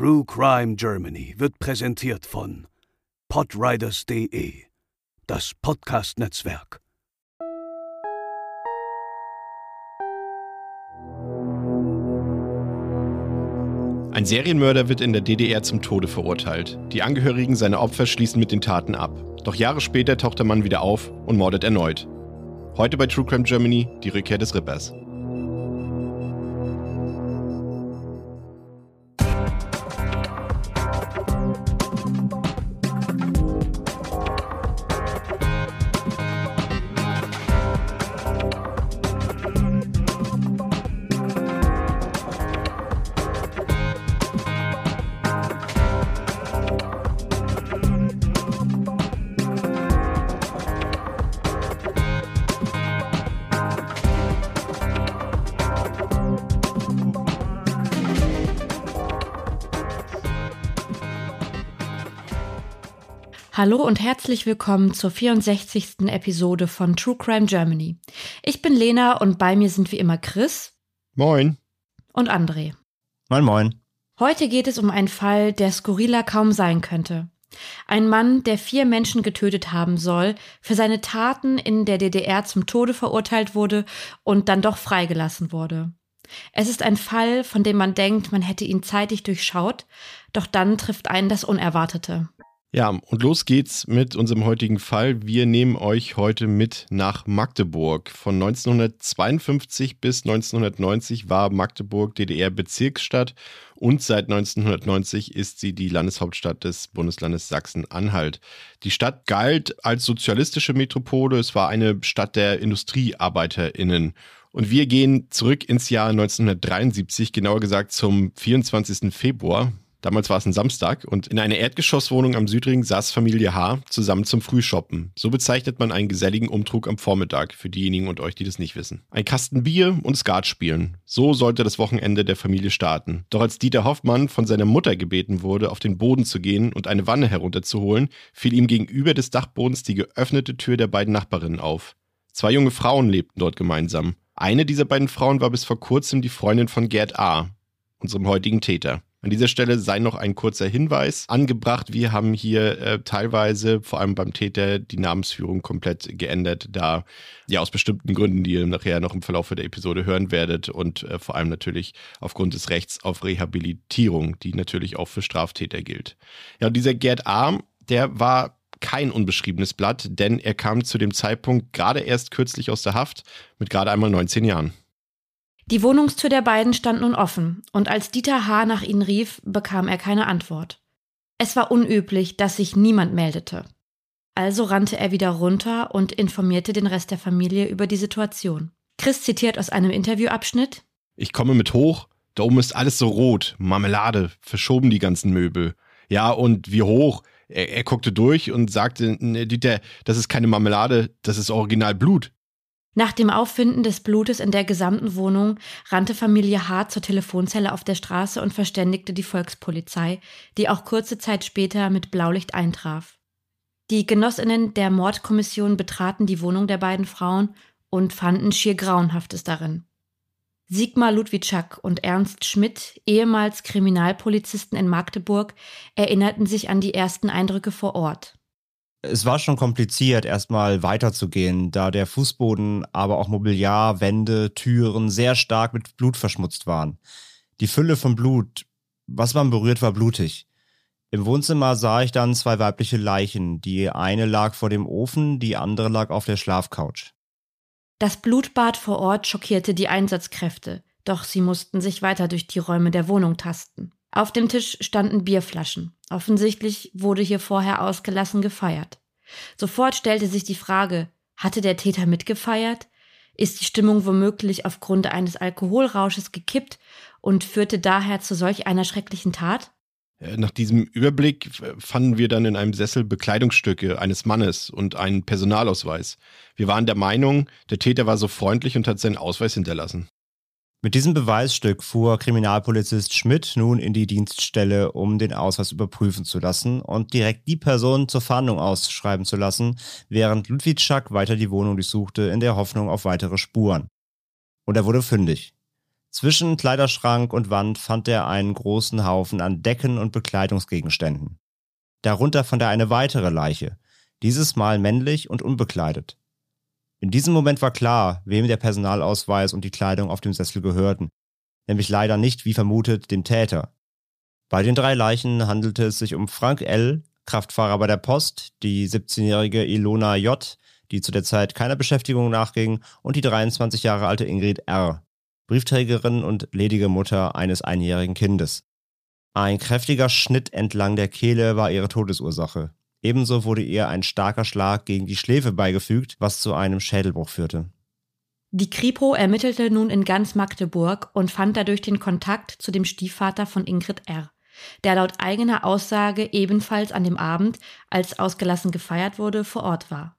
True Crime Germany wird präsentiert von podriders.de, das Podcast-Netzwerk. Ein Serienmörder wird in der DDR zum Tode verurteilt. Die Angehörigen seiner Opfer schließen mit den Taten ab. Doch Jahre später taucht der Mann wieder auf und mordet erneut. Heute bei True Crime Germany die Rückkehr des Rippers. Hallo und herzlich willkommen zur 64. Episode von True Crime Germany. Ich bin Lena und bei mir sind wie immer Chris. Moin. Und André. Moin, moin. Heute geht es um einen Fall, der skurriler kaum sein könnte. Ein Mann, der vier Menschen getötet haben soll, für seine Taten in der DDR zum Tode verurteilt wurde und dann doch freigelassen wurde. Es ist ein Fall, von dem man denkt, man hätte ihn zeitig durchschaut, doch dann trifft einen das Unerwartete. Ja, und los geht's mit unserem heutigen Fall. Wir nehmen euch heute mit nach Magdeburg. Von 1952 bis 1990 war Magdeburg DDR-Bezirksstadt und seit 1990 ist sie die Landeshauptstadt des Bundeslandes Sachsen-Anhalt. Die Stadt galt als sozialistische Metropole. Es war eine Stadt der IndustriearbeiterInnen. Und wir gehen zurück ins Jahr 1973, genauer gesagt zum 24. Februar. Damals war es ein Samstag und in einer Erdgeschosswohnung am Südring saß Familie H. zusammen zum Frühshoppen. So bezeichnet man einen geselligen Umtrug am Vormittag für diejenigen und euch, die das nicht wissen. Ein Kasten Bier und Skat spielen. So sollte das Wochenende der Familie starten. Doch als Dieter Hoffmann von seiner Mutter gebeten wurde, auf den Boden zu gehen und eine Wanne herunterzuholen, fiel ihm gegenüber des Dachbodens die geöffnete Tür der beiden Nachbarinnen auf. Zwei junge Frauen lebten dort gemeinsam. Eine dieser beiden Frauen war bis vor kurzem die Freundin von Gerd A., unserem heutigen Täter. An dieser Stelle sei noch ein kurzer Hinweis angebracht. Wir haben hier äh, teilweise, vor allem beim Täter, die Namensführung komplett geändert, da ja aus bestimmten Gründen, die ihr nachher noch im Verlauf der Episode hören werdet und äh, vor allem natürlich aufgrund des Rechts auf Rehabilitierung, die natürlich auch für Straftäter gilt. Ja, und dieser Gerd Arm, der war kein unbeschriebenes Blatt, denn er kam zu dem Zeitpunkt gerade erst kürzlich aus der Haft mit gerade einmal 19 Jahren. Die Wohnungstür der beiden stand nun offen, und als Dieter H. nach ihnen rief, bekam er keine Antwort. Es war unüblich, dass sich niemand meldete. Also rannte er wieder runter und informierte den Rest der Familie über die Situation. Chris zitiert aus einem Interviewabschnitt Ich komme mit hoch, da oben ist alles so rot, Marmelade, verschoben die ganzen Möbel. Ja, und wie hoch? Er, er guckte durch und sagte, Dieter, das ist keine Marmelade, das ist Original Blut. Nach dem Auffinden des Blutes in der gesamten Wohnung rannte Familie H. zur Telefonzelle auf der Straße und verständigte die Volkspolizei, die auch kurze Zeit später mit Blaulicht eintraf. Die Genossinnen der Mordkommission betraten die Wohnung der beiden Frauen und fanden schier Grauenhaftes darin. Sigmar Ludwitschak und Ernst Schmidt, ehemals Kriminalpolizisten in Magdeburg, erinnerten sich an die ersten Eindrücke vor Ort es war schon kompliziert, erstmal weiterzugehen, da der Fußboden, aber auch Mobiliar, Wände, Türen sehr stark mit Blut verschmutzt waren. Die Fülle von Blut, was man berührt, war blutig. Im Wohnzimmer sah ich dann zwei weibliche Leichen. Die eine lag vor dem Ofen, die andere lag auf der Schlafcouch. Das Blutbad vor Ort schockierte die Einsatzkräfte, doch sie mussten sich weiter durch die Räume der Wohnung tasten. Auf dem Tisch standen Bierflaschen. Offensichtlich wurde hier vorher ausgelassen gefeiert. Sofort stellte sich die Frage, hatte der Täter mitgefeiert? Ist die Stimmung womöglich aufgrund eines Alkoholrausches gekippt und führte daher zu solch einer schrecklichen Tat? Äh, nach diesem Überblick fanden wir dann in einem Sessel Bekleidungsstücke eines Mannes und einen Personalausweis. Wir waren der Meinung, der Täter war so freundlich und hat seinen Ausweis hinterlassen. Mit diesem Beweisstück fuhr Kriminalpolizist Schmidt nun in die Dienststelle, um den Ausweis überprüfen zu lassen und direkt die Person zur Fahndung ausschreiben zu lassen, während Ludwig Schack weiter die Wohnung durchsuchte in der Hoffnung auf weitere Spuren. Und er wurde fündig. Zwischen Kleiderschrank und Wand fand er einen großen Haufen an Decken und Bekleidungsgegenständen. Darunter fand er eine weitere Leiche, dieses Mal männlich und unbekleidet. In diesem Moment war klar, wem der Personalausweis und die Kleidung auf dem Sessel gehörten, nämlich leider nicht, wie vermutet, dem Täter. Bei den drei Leichen handelte es sich um Frank L., Kraftfahrer bei der Post, die 17-jährige Ilona J., die zu der Zeit keiner Beschäftigung nachging, und die 23 Jahre alte Ingrid R., Briefträgerin und ledige Mutter eines einjährigen Kindes. Ein kräftiger Schnitt entlang der Kehle war ihre Todesursache. Ebenso wurde ihr ein starker Schlag gegen die Schläfe beigefügt, was zu einem Schädelbruch führte. Die Kripo ermittelte nun in ganz Magdeburg und fand dadurch den Kontakt zu dem Stiefvater von Ingrid R., der laut eigener Aussage ebenfalls an dem Abend, als ausgelassen gefeiert wurde, vor Ort war.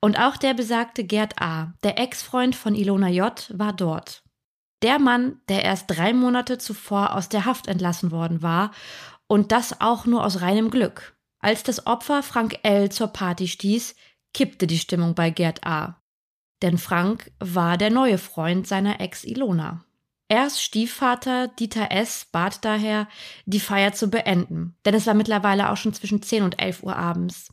Und auch der besagte Gerd A., der Ex-Freund von Ilona J., war dort. Der Mann, der erst drei Monate zuvor aus der Haft entlassen worden war und das auch nur aus reinem Glück. Als das Opfer Frank L. zur Party stieß, kippte die Stimmung bei Gerd A. Denn Frank war der neue Freund seiner Ex Ilona. Erst Stiefvater Dieter S. bat daher, die Feier zu beenden, denn es war mittlerweile auch schon zwischen 10 und 11 Uhr abends.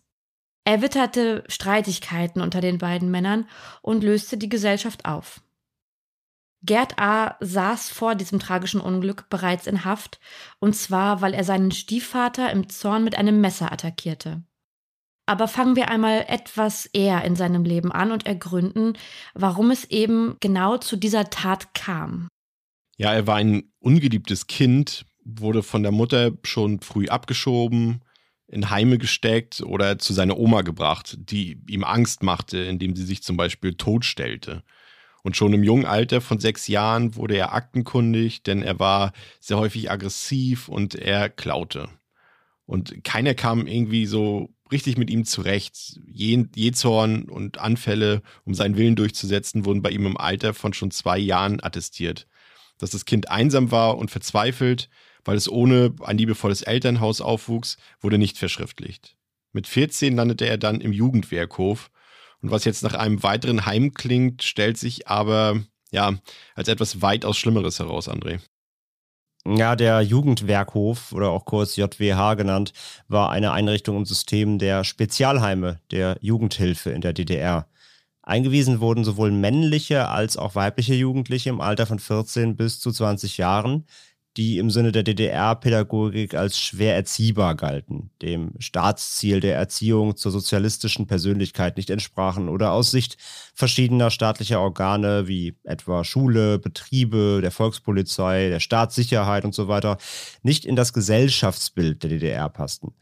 Er witterte Streitigkeiten unter den beiden Männern und löste die Gesellschaft auf. Gerd A. saß vor diesem tragischen Unglück bereits in Haft, und zwar, weil er seinen Stiefvater im Zorn mit einem Messer attackierte. Aber fangen wir einmal etwas eher in seinem Leben an und ergründen, warum es eben genau zu dieser Tat kam. Ja, er war ein ungeliebtes Kind, wurde von der Mutter schon früh abgeschoben, in Heime gesteckt oder zu seiner Oma gebracht, die ihm Angst machte, indem sie sich zum Beispiel totstellte. Und schon im jungen Alter von sechs Jahren wurde er aktenkundig, denn er war sehr häufig aggressiv und er klaute. Und keiner kam irgendwie so richtig mit ihm zurecht. Jezorn und Anfälle, um seinen Willen durchzusetzen, wurden bei ihm im Alter von schon zwei Jahren attestiert. Dass das Kind einsam war und verzweifelt, weil es ohne ein liebevolles Elternhaus aufwuchs, wurde nicht verschriftlicht. Mit 14 landete er dann im Jugendwerkhof und was jetzt nach einem weiteren Heim klingt, stellt sich aber ja als etwas weitaus Schlimmeres heraus, André. Ja, der Jugendwerkhof oder auch kurz JWH genannt, war eine Einrichtung im System der Spezialheime der Jugendhilfe in der DDR. Eingewiesen wurden sowohl männliche als auch weibliche Jugendliche im Alter von 14 bis zu 20 Jahren, die im Sinne der DDR-Pädagogik als schwer erziehbar galten, dem Staatsziel der Erziehung zur sozialistischen Persönlichkeit nicht entsprachen oder aus Sicht verschiedener staatlicher Organe wie etwa Schule, Betriebe, der Volkspolizei, der Staatssicherheit und so weiter nicht in das Gesellschaftsbild der DDR passten.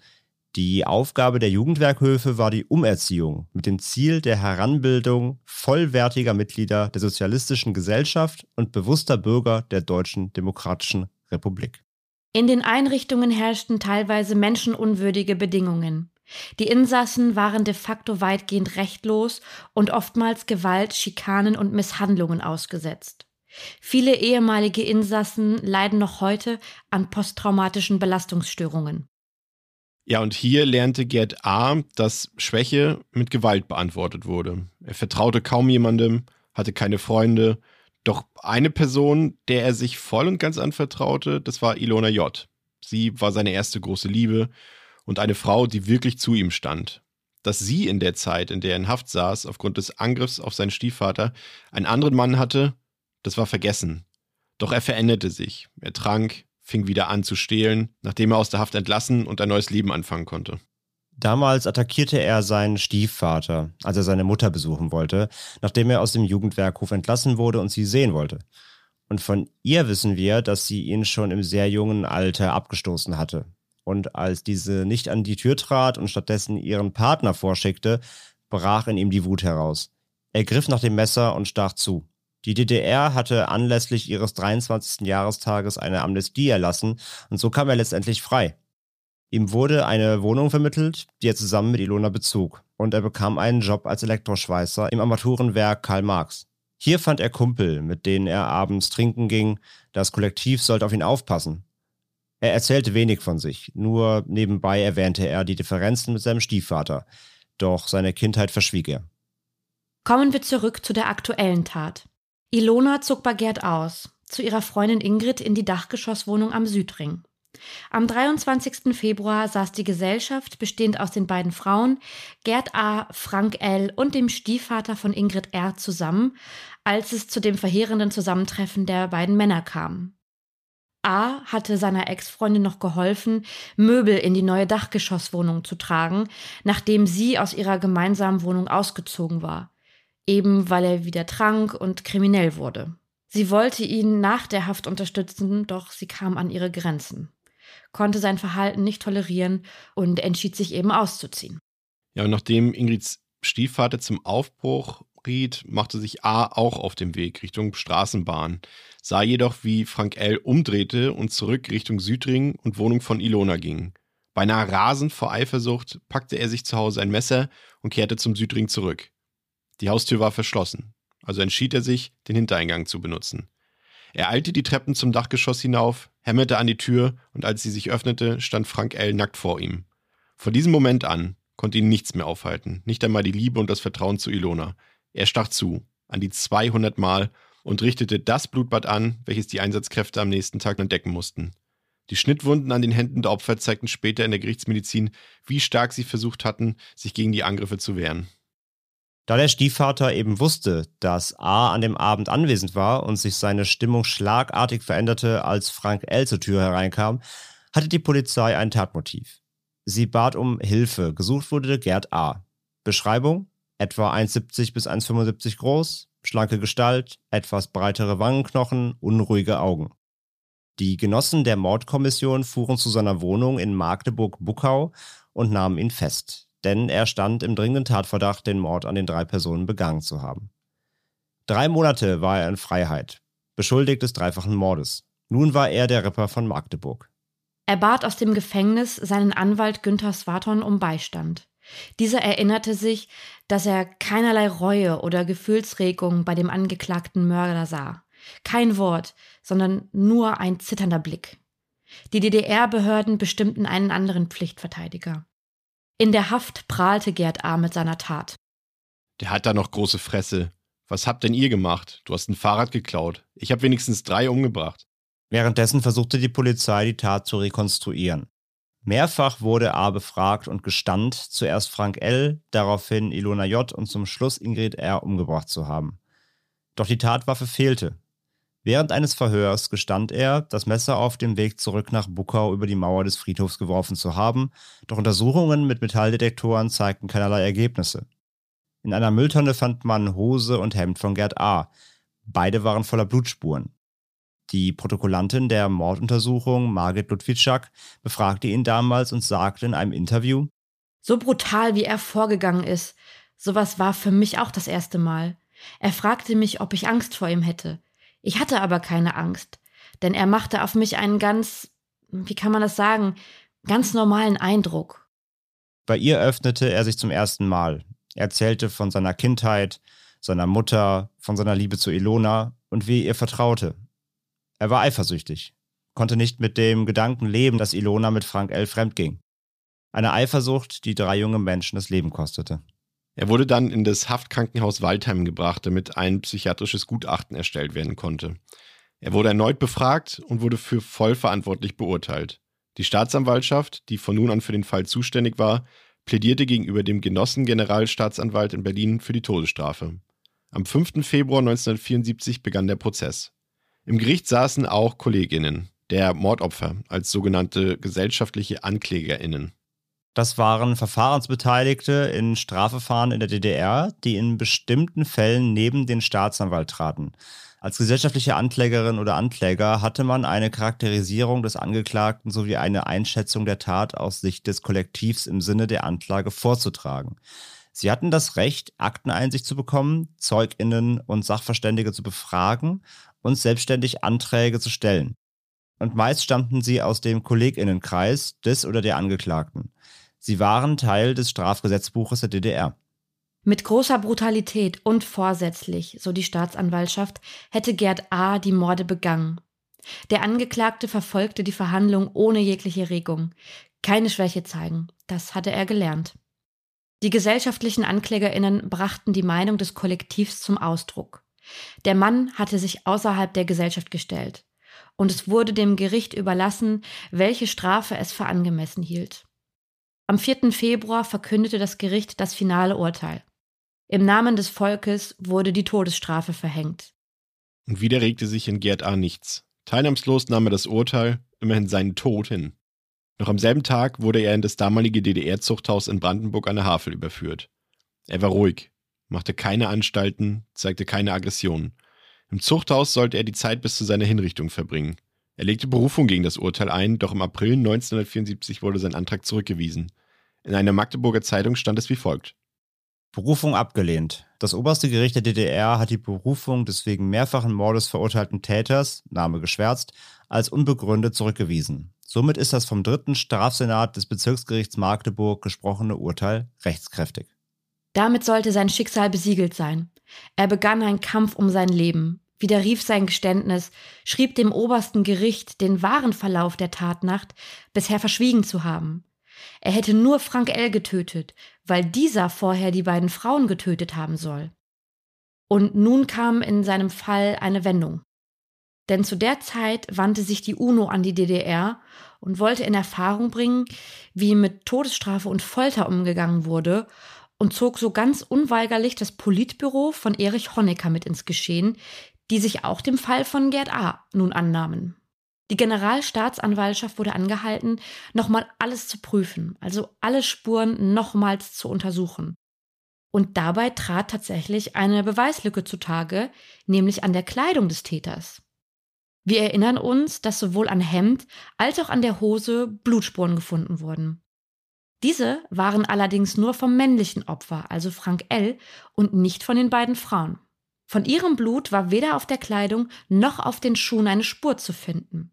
Die Aufgabe der Jugendwerkhöfe war die Umerziehung mit dem Ziel der Heranbildung vollwertiger Mitglieder der sozialistischen Gesellschaft und bewusster Bürger der Deutschen Demokratischen Republik. In den Einrichtungen herrschten teilweise menschenunwürdige Bedingungen. Die Insassen waren de facto weitgehend rechtlos und oftmals Gewalt, Schikanen und Misshandlungen ausgesetzt. Viele ehemalige Insassen leiden noch heute an posttraumatischen Belastungsstörungen. Ja, und hier lernte Gerd A., dass Schwäche mit Gewalt beantwortet wurde. Er vertraute kaum jemandem, hatte keine Freunde doch eine Person, der er sich voll und ganz anvertraute, das war Ilona J. Sie war seine erste große Liebe und eine Frau, die wirklich zu ihm stand. Dass sie in der Zeit, in der er in Haft saß, aufgrund des Angriffs auf seinen Stiefvater, einen anderen Mann hatte, das war vergessen. Doch er veränderte sich. Er trank, fing wieder an zu stehlen, nachdem er aus der Haft entlassen und ein neues Leben anfangen konnte. Damals attackierte er seinen Stiefvater, als er seine Mutter besuchen wollte, nachdem er aus dem Jugendwerkhof entlassen wurde und sie sehen wollte. Und von ihr wissen wir, dass sie ihn schon im sehr jungen Alter abgestoßen hatte. Und als diese nicht an die Tür trat und stattdessen ihren Partner vorschickte, brach in ihm die Wut heraus. Er griff nach dem Messer und stach zu. Die DDR hatte anlässlich ihres 23. Jahrestages eine Amnestie erlassen und so kam er letztendlich frei. Ihm wurde eine Wohnung vermittelt, die er zusammen mit Ilona bezog, und er bekam einen Job als Elektroschweißer im Armaturenwerk Karl Marx. Hier fand er Kumpel, mit denen er abends trinken ging, das Kollektiv sollte auf ihn aufpassen. Er erzählte wenig von sich, nur nebenbei erwähnte er die Differenzen mit seinem Stiefvater, doch seine Kindheit verschwieg er. Kommen wir zurück zu der aktuellen Tat. Ilona zog bei Gerd aus. zu ihrer Freundin Ingrid in die Dachgeschosswohnung am Südring. Am 23. Februar saß die Gesellschaft, bestehend aus den beiden Frauen, Gerd A., Frank L. und dem Stiefvater von Ingrid R. zusammen, als es zu dem verheerenden Zusammentreffen der beiden Männer kam. A hatte seiner Ex-Freundin noch geholfen, Möbel in die neue Dachgeschosswohnung zu tragen, nachdem sie aus ihrer gemeinsamen Wohnung ausgezogen war, eben weil er wieder trank und kriminell wurde. Sie wollte ihn nach der Haft unterstützen, doch sie kam an ihre Grenzen, konnte sein Verhalten nicht tolerieren und entschied sich eben auszuziehen. Ja, und nachdem Ingrids Stiefvater zum Aufbruch riet, machte sich A auch auf den Weg Richtung Straßenbahn, sah jedoch, wie Frank L. umdrehte und zurück Richtung Südring und Wohnung von Ilona ging. Beinahe rasend vor Eifersucht packte er sich zu Hause ein Messer und kehrte zum Südring zurück. Die Haustür war verschlossen, also entschied er sich, den Hintereingang zu benutzen. Er eilte die Treppen zum Dachgeschoss hinauf, hämmerte an die Tür und als sie sich öffnete, stand Frank L. nackt vor ihm. Von diesem Moment an konnte ihn nichts mehr aufhalten, nicht einmal die Liebe und das Vertrauen zu Ilona. Er stach zu, an die 200 Mal und richtete das Blutbad an, welches die Einsatzkräfte am nächsten Tag entdecken mussten. Die Schnittwunden an den Händen der Opfer zeigten später in der Gerichtsmedizin, wie stark sie versucht hatten, sich gegen die Angriffe zu wehren. Da der Stiefvater eben wusste, dass A an dem Abend anwesend war und sich seine Stimmung schlagartig veränderte, als Frank L. zur Tür hereinkam, hatte die Polizei ein Tatmotiv. Sie bat um Hilfe. Gesucht wurde Gerd A. Beschreibung: etwa 1,70 bis 1,75 groß, schlanke Gestalt, etwas breitere Wangenknochen, unruhige Augen. Die Genossen der Mordkommission fuhren zu seiner Wohnung in Magdeburg-Buckau und nahmen ihn fest, denn er stand im dringenden Tatverdacht, den Mord an den drei Personen begangen zu haben. Drei Monate war er in Freiheit, beschuldigt des dreifachen Mordes. Nun war er der Ripper von Magdeburg. Er bat aus dem Gefängnis seinen Anwalt Günther Swaton um Beistand. Dieser erinnerte sich, dass er keinerlei Reue oder Gefühlsregung bei dem angeklagten Mörder sah. Kein Wort, sondern nur ein zitternder Blick. Die DDR-Behörden bestimmten einen anderen Pflichtverteidiger. In der Haft prahlte Gerd A. mit seiner Tat. Der hat da noch große Fresse. Was habt denn ihr gemacht? Du hast ein Fahrrad geklaut. Ich habe wenigstens drei umgebracht. Währenddessen versuchte die Polizei, die Tat zu rekonstruieren. Mehrfach wurde A befragt und gestand, zuerst Frank L., daraufhin Ilona J. und zum Schluss Ingrid R. umgebracht zu haben. Doch die Tatwaffe fehlte. Während eines Verhörs gestand er, das Messer auf dem Weg zurück nach Buckau über die Mauer des Friedhofs geworfen zu haben, doch Untersuchungen mit Metalldetektoren zeigten keinerlei Ergebnisse. In einer Mülltonne fand man Hose und Hemd von Gerd A. Beide waren voller Blutspuren. Die Protokollantin der Morduntersuchung, Margit Ludwitschak, befragte ihn damals und sagte in einem Interview, So brutal, wie er vorgegangen ist, sowas war für mich auch das erste Mal. Er fragte mich, ob ich Angst vor ihm hätte. Ich hatte aber keine Angst, denn er machte auf mich einen ganz, wie kann man das sagen, ganz normalen Eindruck. Bei ihr öffnete er sich zum ersten Mal. Er erzählte von seiner Kindheit, seiner Mutter, von seiner Liebe zu Ilona und wie er ihr vertraute. Er war eifersüchtig, konnte nicht mit dem Gedanken leben, dass Ilona mit Frank L. fremdging. Eine Eifersucht, die drei junge Menschen das Leben kostete. Er wurde dann in das Haftkrankenhaus Waldheim gebracht, damit ein psychiatrisches Gutachten erstellt werden konnte. Er wurde erneut befragt und wurde für vollverantwortlich beurteilt. Die Staatsanwaltschaft, die von nun an für den Fall zuständig war, plädierte gegenüber dem Genossengeneralstaatsanwalt in Berlin für die Todesstrafe. Am 5. Februar 1974 begann der Prozess. Im Gericht saßen auch Kolleginnen der Mordopfer als sogenannte gesellschaftliche Anklägerinnen. Das waren Verfahrensbeteiligte in Strafverfahren in der DDR, die in bestimmten Fällen neben den Staatsanwalt traten. Als gesellschaftliche Anklägerin oder Ankläger hatte man eine Charakterisierung des Angeklagten sowie eine Einschätzung der Tat aus Sicht des Kollektivs im Sinne der Anklage vorzutragen. Sie hatten das Recht, Akteneinsicht zu bekommen, Zeuginnen und Sachverständige zu befragen und selbstständig Anträge zu stellen. Und meist stammten sie aus dem Kolleginnenkreis des oder der Angeklagten. Sie waren Teil des Strafgesetzbuches der DDR. Mit großer Brutalität und vorsätzlich, so die Staatsanwaltschaft, hätte Gerd A. die Morde begangen. Der Angeklagte verfolgte die Verhandlung ohne jegliche Regung. Keine Schwäche zeigen, das hatte er gelernt. Die gesellschaftlichen Anklägerinnen brachten die Meinung des Kollektivs zum Ausdruck. Der Mann hatte sich außerhalb der Gesellschaft gestellt. Und es wurde dem Gericht überlassen, welche Strafe es für angemessen hielt. Am 4. Februar verkündete das Gericht das finale Urteil. Im Namen des Volkes wurde die Todesstrafe verhängt. Und wieder regte sich in Gerd A. nichts. Teilnahmslos nahm er das Urteil, immerhin seinen Tod hin. Noch am selben Tag wurde er in das damalige DDR-Zuchthaus in Brandenburg an der Havel überführt. Er war ruhig, machte keine Anstalten, zeigte keine Aggressionen. Im Zuchthaus sollte er die Zeit bis zu seiner Hinrichtung verbringen. Er legte Berufung gegen das Urteil ein, doch im April 1974 wurde sein Antrag zurückgewiesen. In einer Magdeburger Zeitung stand es wie folgt. Berufung abgelehnt. Das oberste Gericht der DDR hat die Berufung des wegen mehrfachen Mordes verurteilten Täters, Name geschwärzt, als unbegründet zurückgewiesen. Somit ist das vom dritten Strafsenat des Bezirksgerichts Magdeburg gesprochene Urteil rechtskräftig. Damit sollte sein Schicksal besiegelt sein. Er begann einen Kampf um sein Leben, widerrief sein Geständnis, schrieb dem obersten Gericht, den wahren Verlauf der Tatnacht bisher verschwiegen zu haben. Er hätte nur Frank L. getötet, weil dieser vorher die beiden Frauen getötet haben soll. Und nun kam in seinem Fall eine Wendung. Denn zu der Zeit wandte sich die UNO an die DDR und wollte in Erfahrung bringen, wie mit Todesstrafe und Folter umgegangen wurde und zog so ganz unweigerlich das Politbüro von Erich Honecker mit ins Geschehen, die sich auch dem Fall von Gerd A. nun annahmen. Die Generalstaatsanwaltschaft wurde angehalten, nochmal alles zu prüfen, also alle Spuren nochmals zu untersuchen. Und dabei trat tatsächlich eine Beweislücke zutage, nämlich an der Kleidung des Täters. Wir erinnern uns, dass sowohl an Hemd als auch an der Hose Blutspuren gefunden wurden. Diese waren allerdings nur vom männlichen Opfer, also Frank L., und nicht von den beiden Frauen. Von ihrem Blut war weder auf der Kleidung noch auf den Schuhen eine Spur zu finden.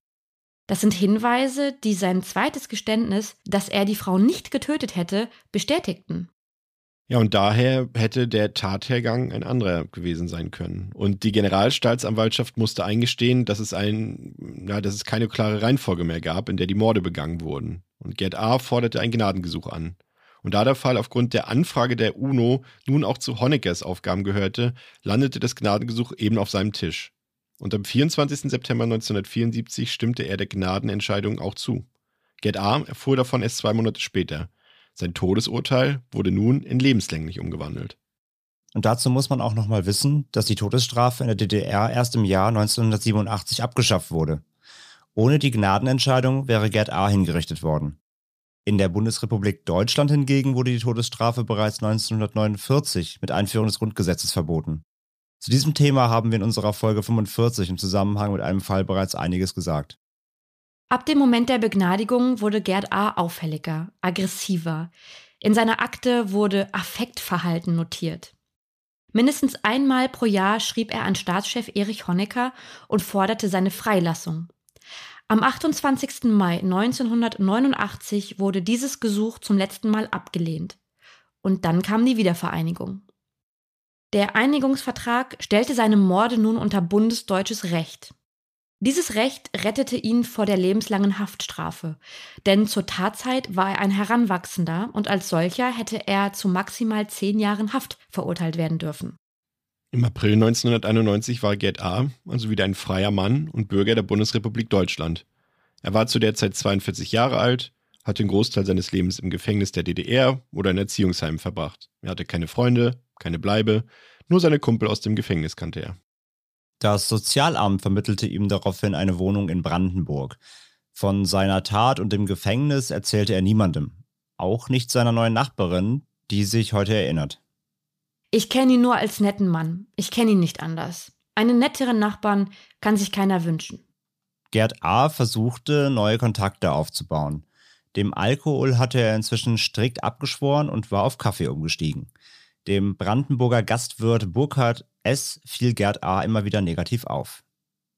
Das sind Hinweise, die sein zweites Geständnis, dass er die Frau nicht getötet hätte, bestätigten. Ja, und daher hätte der Tathergang ein anderer gewesen sein können. Und die Generalstaatsanwaltschaft musste eingestehen, dass es, ein, ja, dass es keine klare Reihenfolge mehr gab, in der die Morde begangen wurden. Und Gerd A. forderte ein Gnadengesuch an. Und da der Fall aufgrund der Anfrage der UNO nun auch zu Honeckers Aufgaben gehörte, landete das Gnadengesuch eben auf seinem Tisch. Und am 24. September 1974 stimmte er der Gnadenentscheidung auch zu. Gerd A. erfuhr davon erst zwei Monate später. Sein Todesurteil wurde nun in lebenslänglich umgewandelt. Und dazu muss man auch nochmal wissen, dass die Todesstrafe in der DDR erst im Jahr 1987 abgeschafft wurde. Ohne die Gnadenentscheidung wäre Gerd A. hingerichtet worden. In der Bundesrepublik Deutschland hingegen wurde die Todesstrafe bereits 1949 mit Einführung des Grundgesetzes verboten. Zu diesem Thema haben wir in unserer Folge 45 im Zusammenhang mit einem Fall bereits einiges gesagt. Ab dem Moment der Begnadigung wurde Gerd A. auffälliger, aggressiver. In seiner Akte wurde Affektverhalten notiert. Mindestens einmal pro Jahr schrieb er an Staatschef Erich Honecker und forderte seine Freilassung. Am 28. Mai 1989 wurde dieses Gesuch zum letzten Mal abgelehnt. Und dann kam die Wiedervereinigung. Der Einigungsvertrag stellte seine Morde nun unter bundesdeutsches Recht. Dieses Recht rettete ihn vor der lebenslangen Haftstrafe, denn zur Tatzeit war er ein Heranwachsender und als solcher hätte er zu maximal zehn Jahren Haft verurteilt werden dürfen. Im April 1991 war Gerd A., also wieder ein freier Mann und Bürger der Bundesrepublik Deutschland. Er war zu der Zeit 42 Jahre alt, hatte den Großteil seines Lebens im Gefängnis der DDR oder in Erziehungsheimen verbracht. Er hatte keine Freunde, keine Bleibe, nur seine Kumpel aus dem Gefängnis kannte er. Das Sozialamt vermittelte ihm daraufhin eine Wohnung in Brandenburg. Von seiner Tat und dem Gefängnis erzählte er niemandem, auch nicht seiner neuen Nachbarin, die sich heute erinnert. Ich kenne ihn nur als netten Mann. Ich kenne ihn nicht anders. Einen netteren Nachbarn kann sich keiner wünschen. Gerd A. versuchte, neue Kontakte aufzubauen. Dem Alkohol hatte er inzwischen strikt abgeschworen und war auf Kaffee umgestiegen. Dem Brandenburger Gastwirt Burkhard S. fiel Gerd A. immer wieder negativ auf.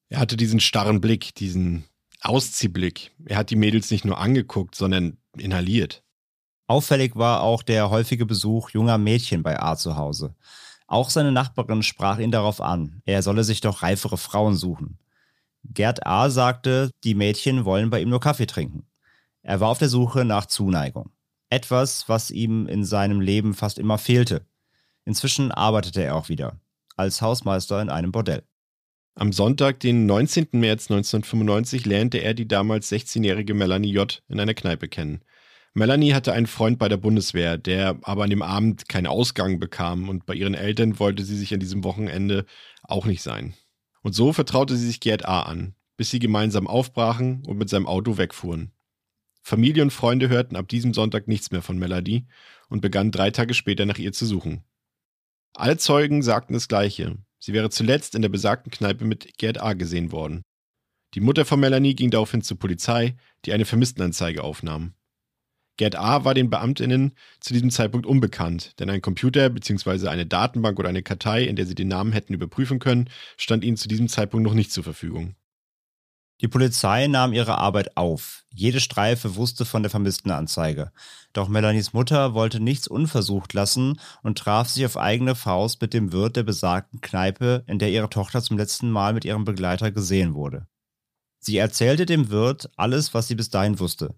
Er hatte diesen starren Blick, diesen Ausziehblick. Er hat die Mädels nicht nur angeguckt, sondern inhaliert. Auffällig war auch der häufige Besuch junger Mädchen bei A zu Hause. Auch seine Nachbarin sprach ihn darauf an, er solle sich doch reifere Frauen suchen. Gerd A. sagte, die Mädchen wollen bei ihm nur Kaffee trinken. Er war auf der Suche nach Zuneigung. Etwas, was ihm in seinem Leben fast immer fehlte. Inzwischen arbeitete er auch wieder. als Hausmeister in einem Bordell. Am Sonntag, den 19. März 1995, lernte er die damals 16-jährige Melanie J. in einer Kneipe kennen. Melanie hatte einen Freund bei der Bundeswehr, der aber an dem Abend keinen Ausgang bekam und bei ihren Eltern wollte sie sich an diesem Wochenende auch nicht sein. Und so vertraute sie sich Gerd A. an, bis sie gemeinsam aufbrachen und mit seinem Auto wegfuhren. Familie und Freunde hörten ab diesem Sonntag nichts mehr von Melanie und begannen drei Tage später nach ihr zu suchen. Alle Zeugen sagten das Gleiche. Sie wäre zuletzt in der besagten Kneipe mit Gerd A. gesehen worden. Die Mutter von Melanie ging daraufhin zur Polizei, die eine Vermisstenanzeige aufnahm. Gerd A. war den Beamtinnen zu diesem Zeitpunkt unbekannt, denn ein Computer bzw. eine Datenbank oder eine Kartei, in der sie den Namen hätten überprüfen können, stand ihnen zu diesem Zeitpunkt noch nicht zur Verfügung. Die Polizei nahm ihre Arbeit auf. Jede Streife wusste von der vermissten Anzeige. Doch Melanies Mutter wollte nichts unversucht lassen und traf sich auf eigene Faust mit dem Wirt der besagten Kneipe, in der ihre Tochter zum letzten Mal mit ihrem Begleiter gesehen wurde. Sie erzählte dem Wirt alles, was sie bis dahin wusste.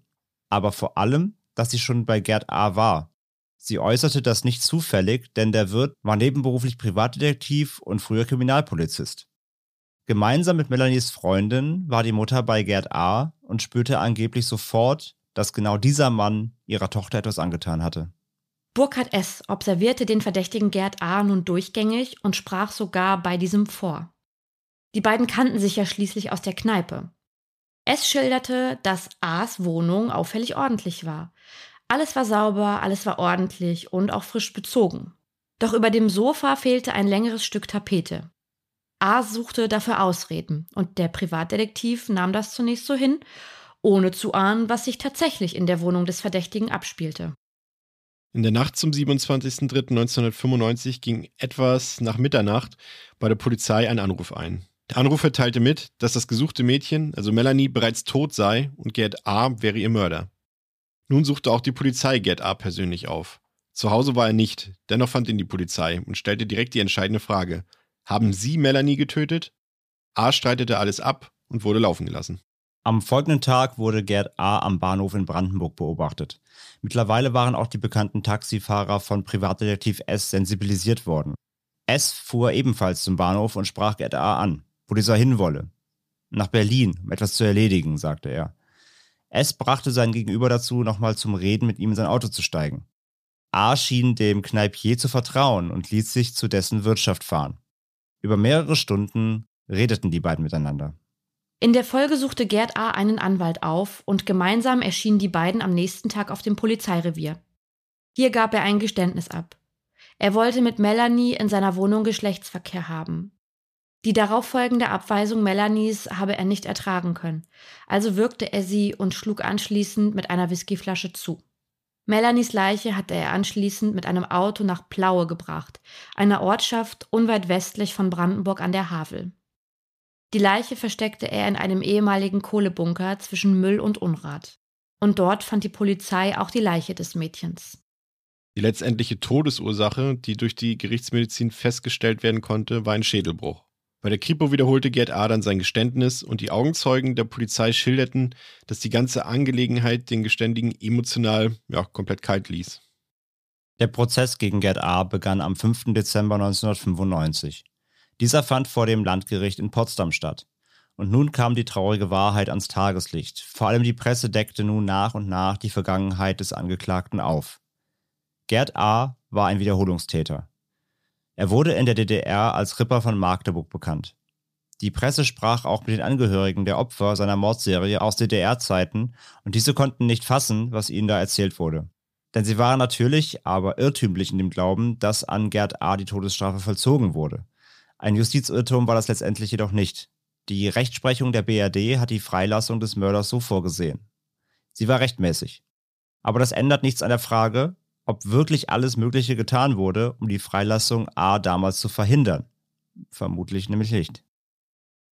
Aber vor allem, dass sie schon bei Gerd A. war. Sie äußerte das nicht zufällig, denn der Wirt war nebenberuflich Privatdetektiv und früher Kriminalpolizist. Gemeinsam mit Melanies Freundin war die Mutter bei Gerd A. und spürte angeblich sofort, dass genau dieser Mann ihrer Tochter etwas angetan hatte. Burkhard S. observierte den verdächtigen Gerd A. nun durchgängig und sprach sogar bei diesem vor. Die beiden kannten sich ja schließlich aus der Kneipe. S. schilderte, dass A.s Wohnung auffällig ordentlich war. Alles war sauber, alles war ordentlich und auch frisch bezogen. Doch über dem Sofa fehlte ein längeres Stück Tapete. A suchte dafür Ausreden und der Privatdetektiv nahm das zunächst so hin, ohne zu ahnen, was sich tatsächlich in der Wohnung des Verdächtigen abspielte. In der Nacht zum 27.03.1995 ging etwas nach Mitternacht bei der Polizei ein Anruf ein. Der Anrufer teilte mit, dass das gesuchte Mädchen, also Melanie, bereits tot sei und Gerd A. wäre ihr Mörder. Nun suchte auch die Polizei Gerd A. persönlich auf. Zu Hause war er nicht, dennoch fand ihn die Polizei und stellte direkt die entscheidende Frage: haben Sie Melanie getötet? A streitete alles ab und wurde laufen gelassen. Am folgenden Tag wurde Gerd A. am Bahnhof in Brandenburg beobachtet. Mittlerweile waren auch die bekannten Taxifahrer von Privatdetektiv S. sensibilisiert worden. S. fuhr ebenfalls zum Bahnhof und sprach Gerd A. an, wo dieser hinwolle. Nach Berlin, um etwas zu erledigen, sagte er. S. brachte sein Gegenüber dazu, nochmal zum Reden mit ihm in sein Auto zu steigen. A. schien dem Kneipier zu vertrauen und ließ sich zu dessen Wirtschaft fahren. Über mehrere Stunden redeten die beiden miteinander. In der Folge suchte Gerd A. einen Anwalt auf und gemeinsam erschienen die beiden am nächsten Tag auf dem Polizeirevier. Hier gab er ein Geständnis ab. Er wollte mit Melanie in seiner Wohnung Geschlechtsverkehr haben. Die darauffolgende Abweisung Melanies habe er nicht ertragen können, also wirkte er sie und schlug anschließend mit einer Whiskyflasche zu. Melanies Leiche hatte er anschließend mit einem Auto nach Plaue gebracht, einer Ortschaft unweit westlich von Brandenburg an der Havel. Die Leiche versteckte er in einem ehemaligen Kohlebunker zwischen Müll und Unrat. Und dort fand die Polizei auch die Leiche des Mädchens. Die letztendliche Todesursache, die durch die Gerichtsmedizin festgestellt werden konnte, war ein Schädelbruch. Bei der Kripo wiederholte Gerd A. dann sein Geständnis und die Augenzeugen der Polizei schilderten, dass die ganze Angelegenheit den Geständigen emotional ja, komplett kalt ließ. Der Prozess gegen Gerd A. begann am 5. Dezember 1995. Dieser fand vor dem Landgericht in Potsdam statt. Und nun kam die traurige Wahrheit ans Tageslicht. Vor allem die Presse deckte nun nach und nach die Vergangenheit des Angeklagten auf. Gerd A. war ein Wiederholungstäter. Er wurde in der DDR als Ripper von Magdeburg bekannt. Die Presse sprach auch mit den Angehörigen der Opfer seiner Mordserie aus DDR-Zeiten und diese konnten nicht fassen, was ihnen da erzählt wurde. Denn sie waren natürlich, aber irrtümlich in dem Glauben, dass an Gerd A. die Todesstrafe vollzogen wurde. Ein Justizirrtum war das letztendlich jedoch nicht. Die Rechtsprechung der BRD hat die Freilassung des Mörders so vorgesehen. Sie war rechtmäßig. Aber das ändert nichts an der Frage, ob wirklich alles Mögliche getan wurde, um die Freilassung A damals zu verhindern. Vermutlich nämlich nicht.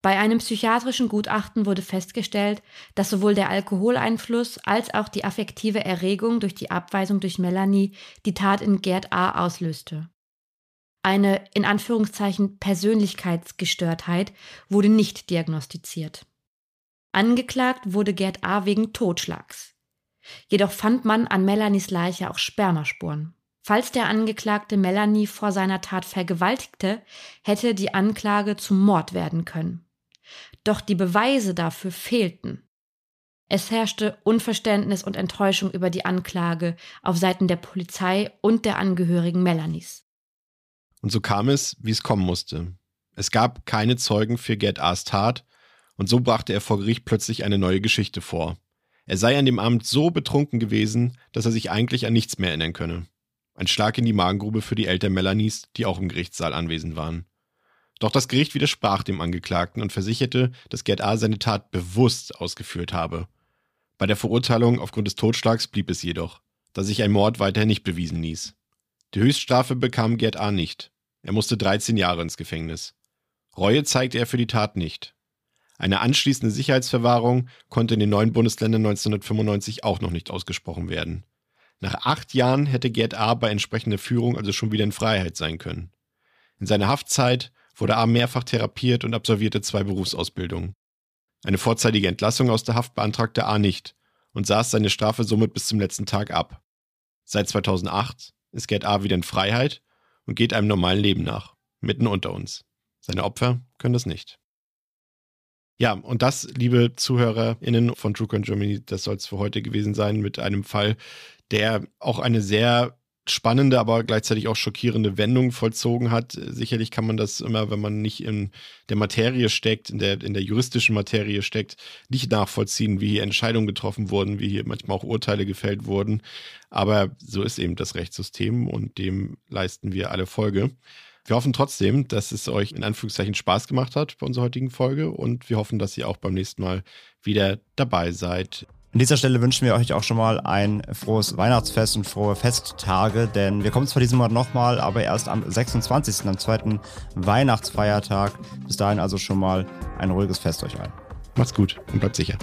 Bei einem psychiatrischen Gutachten wurde festgestellt, dass sowohl der Alkoholeinfluss als auch die affektive Erregung durch die Abweisung durch Melanie die Tat in Gerd A. auslöste. Eine in Anführungszeichen Persönlichkeitsgestörtheit wurde nicht diagnostiziert. Angeklagt wurde Gerd A. wegen Totschlags. Jedoch fand man an Melanies Leiche auch Spermaspuren. Falls der Angeklagte Melanie vor seiner Tat vergewaltigte, hätte die Anklage zum Mord werden können. Doch die Beweise dafür fehlten. Es herrschte Unverständnis und Enttäuschung über die Anklage auf Seiten der Polizei und der Angehörigen Melanies. Und so kam es, wie es kommen musste. Es gab keine Zeugen für Gerd A's Tat und so brachte er vor Gericht plötzlich eine neue Geschichte vor. Er sei an dem Abend so betrunken gewesen, dass er sich eigentlich an nichts mehr erinnern könne. Ein Schlag in die Magengrube für die Eltern Melanies, die auch im Gerichtssaal anwesend waren. Doch das Gericht widersprach dem Angeklagten und versicherte, dass Gerd A. seine Tat bewusst ausgeführt habe. Bei der Verurteilung aufgrund des Totschlags blieb es jedoch, da sich ein Mord weiterhin nicht bewiesen ließ. Die Höchststrafe bekam Gerd A. nicht. Er musste 13 Jahre ins Gefängnis. Reue zeigte er für die Tat nicht. Eine anschließende Sicherheitsverwahrung konnte in den neuen Bundesländern 1995 auch noch nicht ausgesprochen werden. Nach acht Jahren hätte Gerd A. bei entsprechender Führung also schon wieder in Freiheit sein können. In seiner Haftzeit wurde A. mehrfach therapiert und absolvierte zwei Berufsausbildungen. Eine vorzeitige Entlassung aus der Haft beantragte A. nicht und saß seine Strafe somit bis zum letzten Tag ab. Seit 2008 ist Gerd A. wieder in Freiheit und geht einem normalen Leben nach, mitten unter uns. Seine Opfer können das nicht. Ja, und das, liebe ZuhörerInnen von TrueCon Germany, das soll es für heute gewesen sein mit einem Fall, der auch eine sehr spannende, aber gleichzeitig auch schockierende Wendung vollzogen hat. Sicherlich kann man das immer, wenn man nicht in der Materie steckt, in der, in der juristischen Materie steckt, nicht nachvollziehen, wie hier Entscheidungen getroffen wurden, wie hier manchmal auch Urteile gefällt wurden. Aber so ist eben das Rechtssystem und dem leisten wir alle Folge. Wir hoffen trotzdem, dass es euch in Anführungszeichen Spaß gemacht hat bei unserer heutigen Folge und wir hoffen, dass ihr auch beim nächsten Mal wieder dabei seid. An dieser Stelle wünschen wir euch auch schon mal ein frohes Weihnachtsfest und frohe Festtage, denn wir kommen zwar diesen Monat nochmal, aber erst am 26., am zweiten Weihnachtsfeiertag. Bis dahin also schon mal ein ruhiges Fest euch allen. Macht's gut und bleibt sicher.